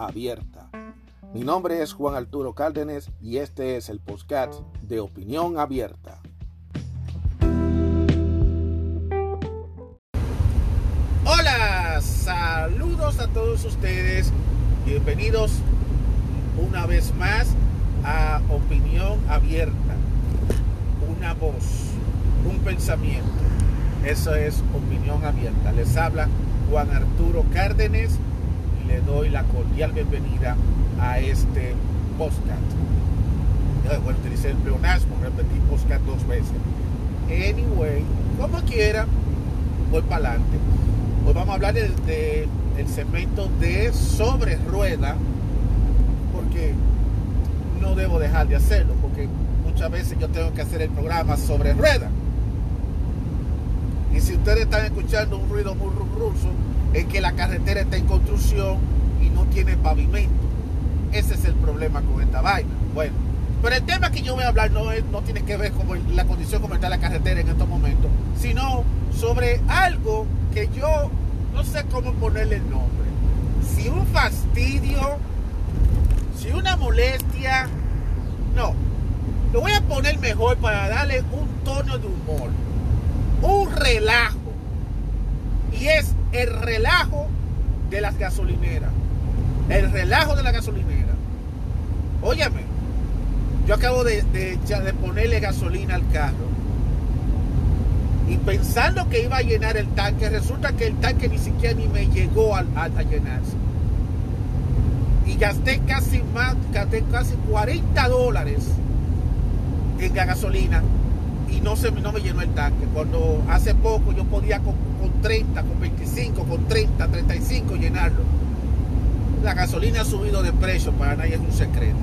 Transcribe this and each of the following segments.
abierta. Mi nombre es Juan Arturo Cárdenas y este es el podcast de Opinión Abierta. Hola, saludos a todos ustedes. Bienvenidos una vez más a Opinión Abierta. Una voz, un pensamiento. Eso es Opinión Abierta. Les habla Juan Arturo Cárdenas le doy la cordial bienvenida a este podcast. Bueno, utilicé el pleonasmo, repetí podcast dos veces. Anyway, como quiera, voy para adelante. Hoy vamos a hablar del de, segmento de sobre rueda, porque no debo dejar de hacerlo, porque muchas veces yo tengo que hacer el programa sobre rueda. Y si ustedes están escuchando un ruido muy ruso, es que la carretera está en construcción y no tiene pavimento. Ese es el problema con esta vaina. Bueno, pero el tema que yo voy a hablar no, es, no tiene que ver con la condición como está la carretera en estos momentos, sino sobre algo que yo no sé cómo ponerle el nombre. Si un fastidio, si una molestia, no. Lo voy a poner mejor para darle un tono de humor, un relajo. Y es el relajo de las gasolineras. El relajo de la gasolinera. Óyeme, yo acabo de, de, ponerle gasolina al carro. Y pensando que iba a llenar el tanque, resulta que el tanque ni siquiera ni me llegó a, llenarse. Y gasté casi más, gasté casi 40 dólares en gasolina y no, se, no me llenó el tanque. Cuando hace poco yo podía con, 30, con 25, con 30, 35 llenarlo. La gasolina ha subido de precio, para nadie es un secreto.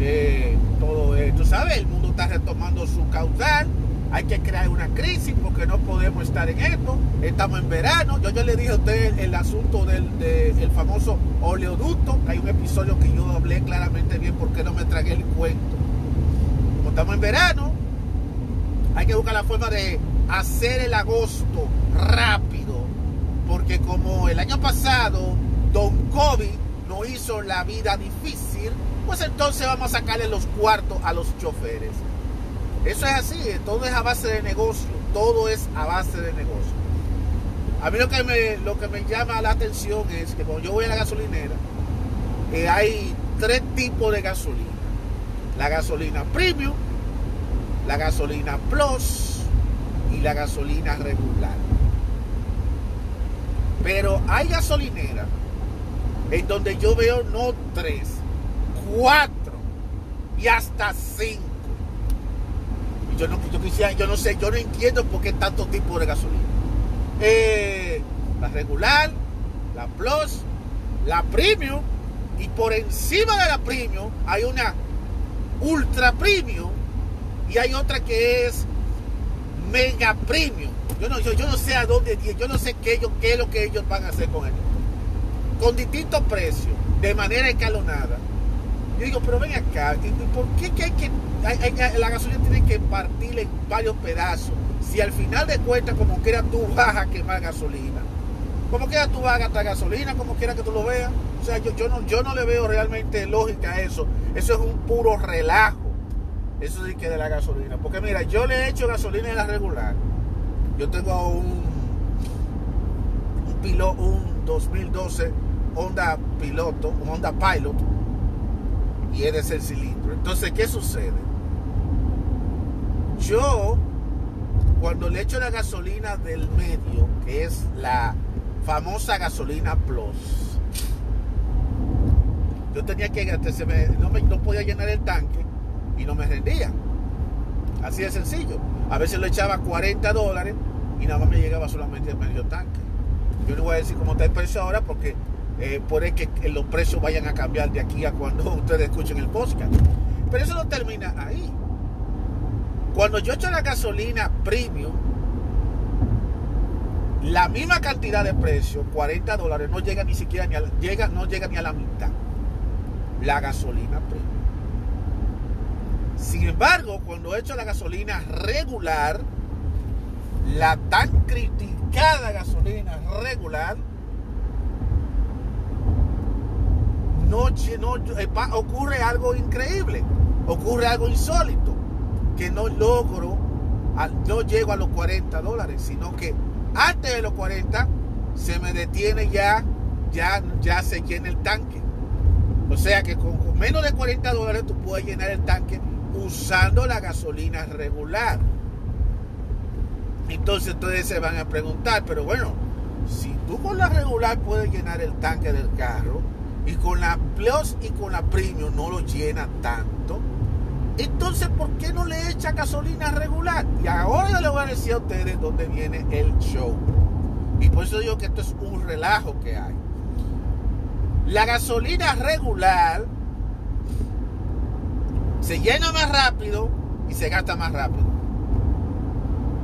Eh, todo esto, ¿sabes? El mundo está retomando su caudal. Hay que crear una crisis porque no podemos estar en esto. Estamos en verano. Yo ya le dije a usted el, asunto del, del famoso oleoducto. Hay un episodio que yo hablé claramente bien porque no me tragué el cuento. Como estamos en verano, hay que buscar la forma de hacer el agosto rápido, porque como el año pasado Don COVID no hizo la vida difícil, pues entonces vamos a sacarle los cuartos a los choferes. Eso es así, todo es a base de negocio, todo es a base de negocio. A mí lo que me, lo que me llama la atención es que cuando yo voy a la gasolinera, eh, hay tres tipos de gasolina. La gasolina premium, la gasolina Plus y la gasolina regular. Pero hay gasolineras en donde yo veo no tres, cuatro y hasta cinco. Y yo no, yo quisiera, yo no sé, yo no entiendo por qué tanto tipo de gasolina. Eh, la regular, la Plus, la Premium y por encima de la Premium hay una Ultra Premium y hay otra que es mega premium. Yo no, yo, yo no sé a dónde, yo no sé qué, ellos, qué es lo que ellos van a hacer con esto. Con distintos precios, de manera escalonada. Yo digo, pero ven acá, ¿por qué que hay que, la gasolina tiene que partir en varios pedazos? Si al final de cuentas, como quiera tú vas a quemar gasolina. Como quiera tú vas a gastar gasolina, como quiera que tú lo veas. O sea, yo, yo, no, yo no le veo realmente lógica a eso. Eso es un puro relajo. Eso sí que de la gasolina. Porque mira, yo le he hecho gasolina en la regular. Yo tengo un, un un 2012 Honda Piloto, un Honda Pilot. Y es de ser cilindro. Entonces, ¿qué sucede? Yo, cuando le echo la gasolina del medio, que es la famosa gasolina Plus, yo tenía que, no, me, no podía llenar el tanque y no me rendía. Así de sencillo. A veces le echaba 40 dólares y nada más me llegaba solamente el medio tanque. Yo le voy a decir cómo está el precio ahora porque eh, puede que los precios vayan a cambiar de aquí a cuando ustedes escuchen el podcast. Pero eso no termina ahí. Cuando yo echo la gasolina premium, la misma cantidad de precio, 40 dólares, no llega ni siquiera ni llega, no llega ni a la mitad. La gasolina premium. Sin embargo, cuando echo la gasolina regular, la tan criticada gasolina regular, no, no eh, ocurre algo increíble, ocurre algo insólito, que no logro, no llego a los 40 dólares, sino que antes de los 40 se me detiene ya, ya, ya se llena el tanque. O sea que con, con menos de 40 dólares tú puedes llenar el tanque usando la gasolina regular. Entonces ustedes se van a preguntar, pero bueno, si tú con la regular puedes llenar el tanque del carro y con la Plus y con la Premium no lo llena tanto, entonces ¿por qué no le echa gasolina regular? Y ahora yo les voy a decir a ustedes dónde viene el show. Y por eso digo que esto es un relajo que hay. La gasolina regular se llena más rápido y se gasta más rápido.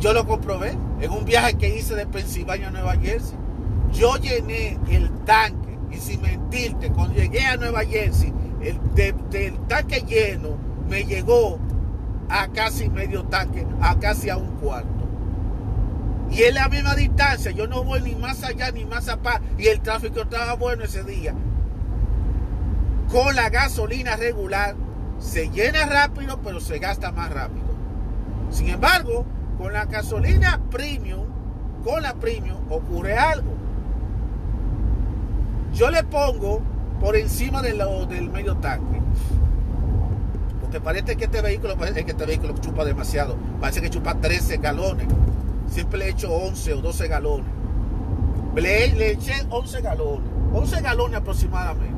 Yo lo comprobé en un viaje que hice de Pensilvania a Nueva Jersey. Yo llené el tanque y sin mentirte, cuando llegué a Nueva Jersey, el del tanque lleno me llegó a casi medio tanque, a casi a un cuarto. Y es la misma distancia, yo no voy ni más allá ni más acá. Y el tráfico estaba bueno ese día. Con la gasolina regular se llena rápido, pero se gasta más rápido. Sin embargo, con la gasolina premium, con la premium ocurre algo. Yo le pongo por encima de lo, del medio tanque. Porque parece que este vehículo, parece que este vehículo chupa demasiado. Parece que chupa 13 galones. Siempre le he hecho 11 o 12 galones. Le, le eché 11 galones. 11 galones aproximadamente.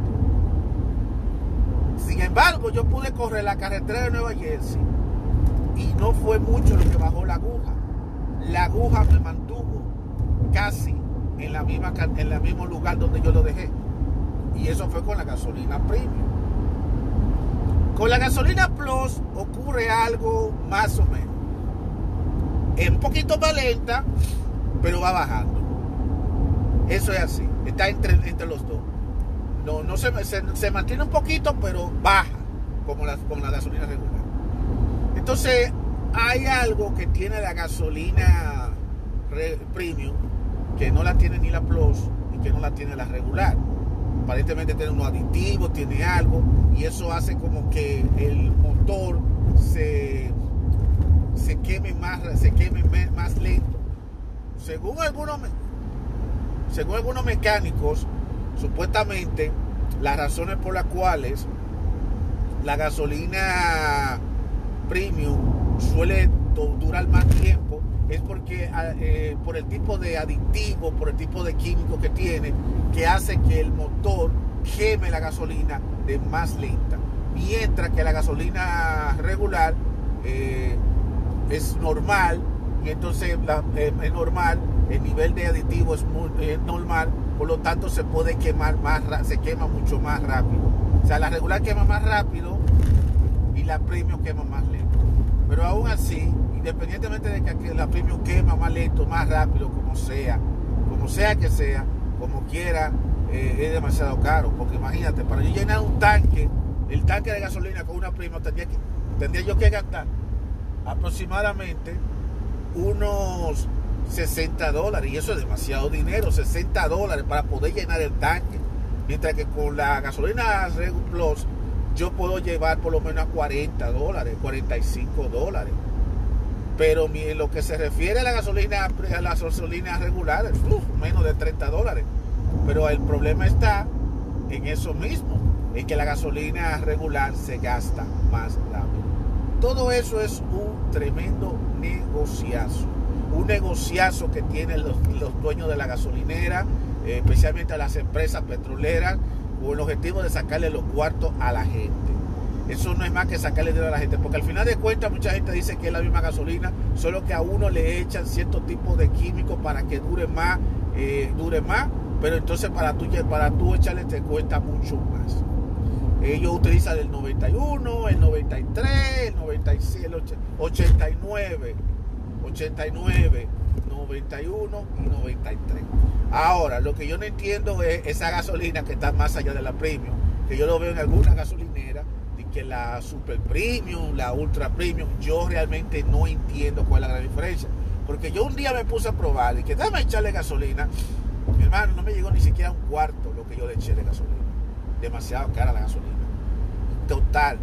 Sin embargo, yo pude correr la carretera de Nueva Jersey y no fue mucho lo que bajó la aguja. La aguja me mantuvo casi en la misma en el mismo lugar donde yo lo dejé. Y eso fue con la gasolina premium. Con la gasolina plus ocurre algo más o menos. Es un poquito más lenta, pero va bajando. Eso es así. Está entre, entre los dos no, se, mantiene un poquito, pero baja, como la, como la gasolina regular. Entonces, hay algo que tiene la gasolina premium, que no la tiene ni la Plus y que no la tiene la regular. Aparentemente tiene unos aditivos, tiene algo, y eso hace como que el motor se, se queme más, se queme más lento. Según algunos, según algunos mecánicos, Supuestamente, las razones por las cuales la gasolina premium suele durar más tiempo es porque ah, eh, por el tipo de aditivo, por el tipo de químico que tiene, que hace que el motor queme la gasolina de más lenta. Mientras que la gasolina regular eh, es normal y entonces eh, es normal, el nivel de aditivo es, muy, normal por lo tanto se puede quemar más, se quema mucho más rápido. O sea, la regular quema más rápido y la premium quema más lento. Pero aún así, independientemente de que la premium quema más lento, más rápido, como sea, como sea que sea, como quiera, eh, es demasiado caro. Porque imagínate, para yo llenar un tanque, el tanque de gasolina con una premium, tendría, que, tendría yo que gastar aproximadamente unos 60 dólares. Y eso es demasiado dinero, 60 dólares para poder llenar el tanque. Mientras que con la gasolina Plus yo puedo llevar por lo menos a 40 dólares, 45 dólares. Pero en lo que se refiere a la gasolina, a las gasolinas regulares, menos de 30 dólares. Pero el problema está en eso mismo, en que la gasolina regular se gasta más rápido. Todo eso es un tremendo negociazo un negociazo que tienen los, dueños de la gasolinera, eh, especialmente a las empresas petroleras, con el objetivo de sacarle los cuartos a la gente. Eso no es más que sacarle dinero a la gente, porque al final de cuentas mucha gente dice que es la misma gasolina, solo que a uno le echan cierto tipo de químicos para que dure más, eh, dure más pero entonces para tú, para tú echarle te cuesta mucho más. Ellos utilizan el 91, el 93, el 96, el 89, 89, 91 y 93. Ahora, lo que yo no entiendo es esa gasolina que está más allá de la premium, que yo lo veo en alguna gasolinera, y que la super premium, la ultra premium, yo realmente no entiendo cuál es la gran diferencia. Porque yo un día me puse a probar y que dame echarle gasolina. Mi hermano, no me llegó ni siquiera un cuarto lo que yo le eché de gasolina. Demasiado cara la gasolina. Total,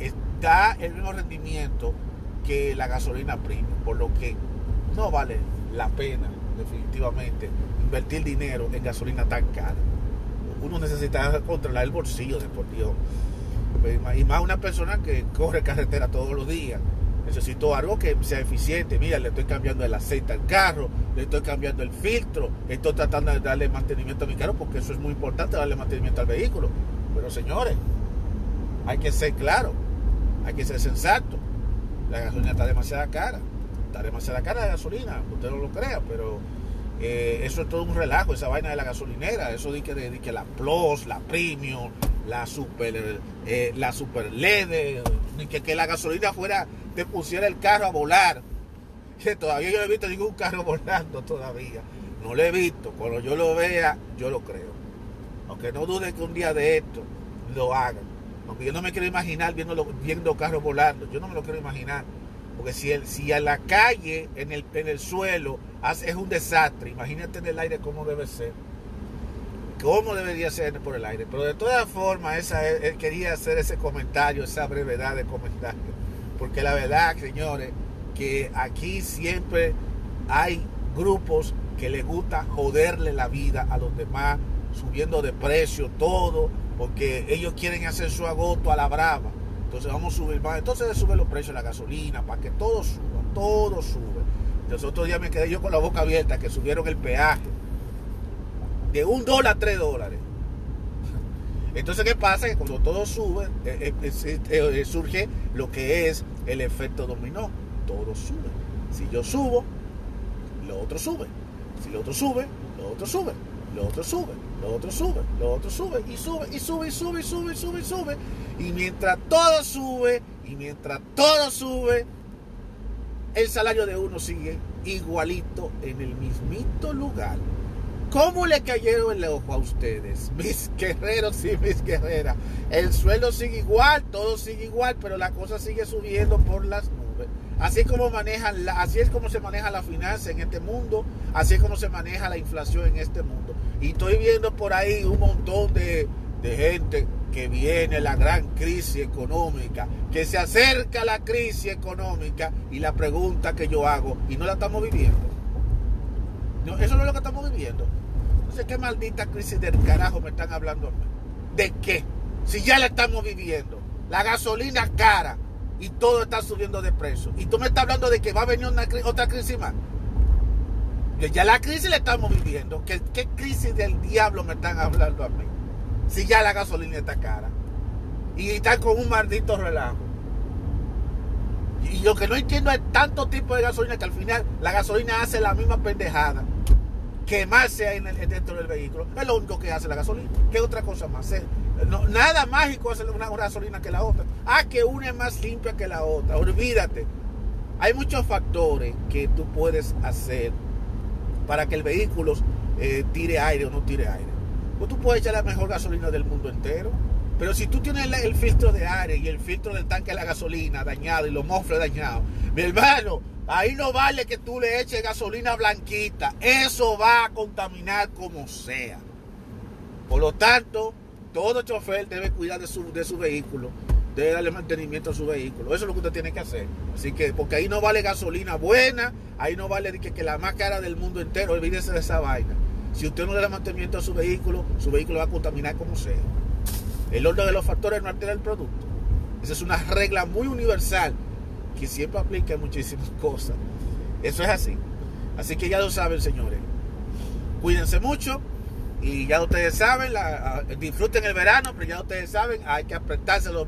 está el mismo rendimiento que la gasolina premium, por lo que no vale la pena, definitivamente, invertir dinero en gasolina tan cara. Uno necesita controlar el bolsillo de por Dios. Y más una persona que corre carretera todos los días. Necesito algo que sea eficiente. Mira, le estoy cambiando el aceite al carro, le estoy cambiando el filtro, estoy tratando de darle mantenimiento a mi carro porque eso es muy importante, darle mantenimiento al vehículo. Pero señores, hay que ser claro, hay que ser sensato. La gasolina está demasiado cara demasiada cara de gasolina, usted no lo crea, pero eh, eso es todo un relajo, esa vaina de la gasolinera, eso de que, la Plus, la Premium, la Super, eh, la Super LED, ni que, que la gasolina fuera, te pusiera el carro a volar. Todavía yo no he visto ningún carro volando todavía. No lo he visto. Cuando yo lo vea, yo lo creo. Aunque no dude que un día de esto lo hagan. Aunque yo no me quiero imaginar viendo, viendo carros volando. Yo no me lo quiero imaginar. Porque si, el, si a la calle, en el, en el suelo, es un desastre, imagínate en el aire cómo debe ser. ¿Cómo debería ser por el aire? Pero de todas formas, él quería hacer ese comentario, esa brevedad de comentario. Porque la verdad, señores, que aquí siempre hay grupos que les gusta joderle la vida a los demás, subiendo de precio todo, porque ellos quieren hacer su agoto a la brava. Entonces vamos a subir más. Entonces sube los precios de la gasolina para que todo suba, todo sube. Entonces otro día me quedé yo con la boca abierta que subieron el peaje de un dólar a tres dólares. Entonces, ¿qué pasa? Que cuando todo sube, eh, eh, eh, surge lo que es el efecto dominó. Todo sube. Si yo subo, lo otro sube. Si lo otro sube, lo otro sube. Lo otro sube, lo otro sube, lo otro sube y sube y sube y sube y sube y sube y sube. Y mientras todo sube y mientras todo sube, el salario de uno sigue igualito en el mismito lugar. ¿Cómo le cayeron el ojo a ustedes, mis guerreros y mis guerreras? El suelo sigue igual, todo sigue igual, pero la cosa sigue subiendo por las. Así como es como se maneja la finanza en este mundo, así es como se maneja la inflación en este mundo. Y estoy viendo por ahí un montón de, gente que viene la gran crisis económica, que se acerca la crisis económica y la pregunta que yo hago, y no la estamos viviendo. No, eso no es lo que estamos viviendo. Entonces, ¿qué maldita crisis del carajo me están hablando? ¿De qué? Si ya la estamos viviendo. La gasolina cara y todo está subiendo de precio. Y tú me estás hablando de que va a venir otra crisis más. Ya la crisis la estamos viviendo. ¿Qué, ¿Qué crisis del diablo me están hablando a mí? Si ya la gasolina está cara. Y están con un maldito relajo. Y lo que no entiendo es tanto tipo de gasolina que al final la gasolina hace la misma pendejada. Quemarse ahí dentro del vehículo. Es lo único que hace la gasolina. ¿Qué otra cosa más? Nada mágico hace una gasolina que la otra. Ah, que una es más limpia que la otra. Olvídate. Hay muchos factores que tú puedes hacer para que el vehículo eh, tire aire o no tire aire. Pues tú puedes echar la mejor gasolina del mundo entero. Pero si tú tienes el filtro de aire y el filtro del tanque de la gasolina dañado y los mofles dañados, mi hermano, ahí no vale que tú le eches gasolina blanquita. Eso va a contaminar como sea. Por lo tanto, todo chofer debe cuidar de su, de su vehículo, debe darle mantenimiento a su vehículo. Eso es lo que usted tiene que hacer. Así que, porque ahí no vale gasolina buena, ahí no vale que, la más cara del mundo entero, olvídese de esa vaina. Si usted no le da mantenimiento a su vehículo, su vehículo va a contaminar como sea. El orden de los factores no altera el producto. Esa es una regla muy universal que siempre aplica en muchísimas cosas. Eso es así. Así que ya lo saben, señores. Cuídense mucho y ya ustedes saben, disfruten el verano, pero ya ustedes saben, hay que apretarse los,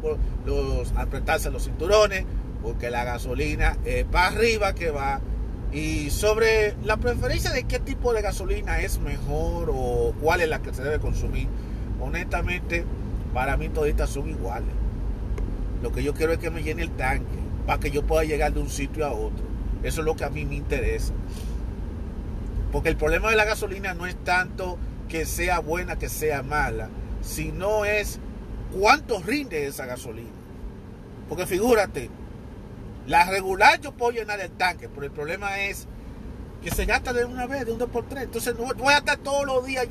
apretarse los cinturones porque la gasolina es para arriba que va Y sobre la preferencia de qué tipo de gasolina es mejor o cuál es la que se debe consumir, honestamente, para mí toditas son iguales. Lo que yo quiero es que me llene el tanque para que yo pueda llegar de un sitio a otro. Eso es lo que a mí me interesa. Porque el problema de la gasolina no es tanto que sea buena, que sea mala, sino es cuánto rinde esa gasolina. Porque figúrate, la regular yo puedo llenar el tanque, pero el problema es que se gasta de una vez, de un 2 por 3 Entonces no voy a estar todos los días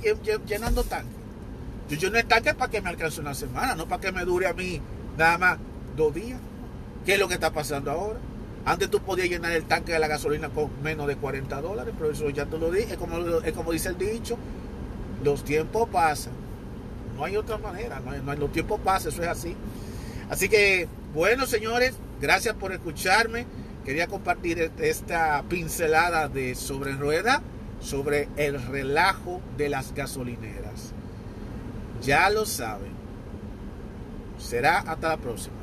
llenando tanque. Yo lleno el tanque para que me alcance una semana, no para que me dure a mí nada más dos días. ¿Qué es lo que está pasando ahora? Antes tú podías llenar el tanque de la gasolina con menos de 40 dólares, pero eso ya te lo dije. Es como, es como dice el dicho, los tiempos pasan. No hay otra manera, no hay, los tiempos pasan, eso es así. Así que, bueno, señores, gracias por escucharme. Quería compartir esta pincelada de sobre rueda, sobre el relajo de las gasolineras. Ya lo saben. Será hasta la próxima.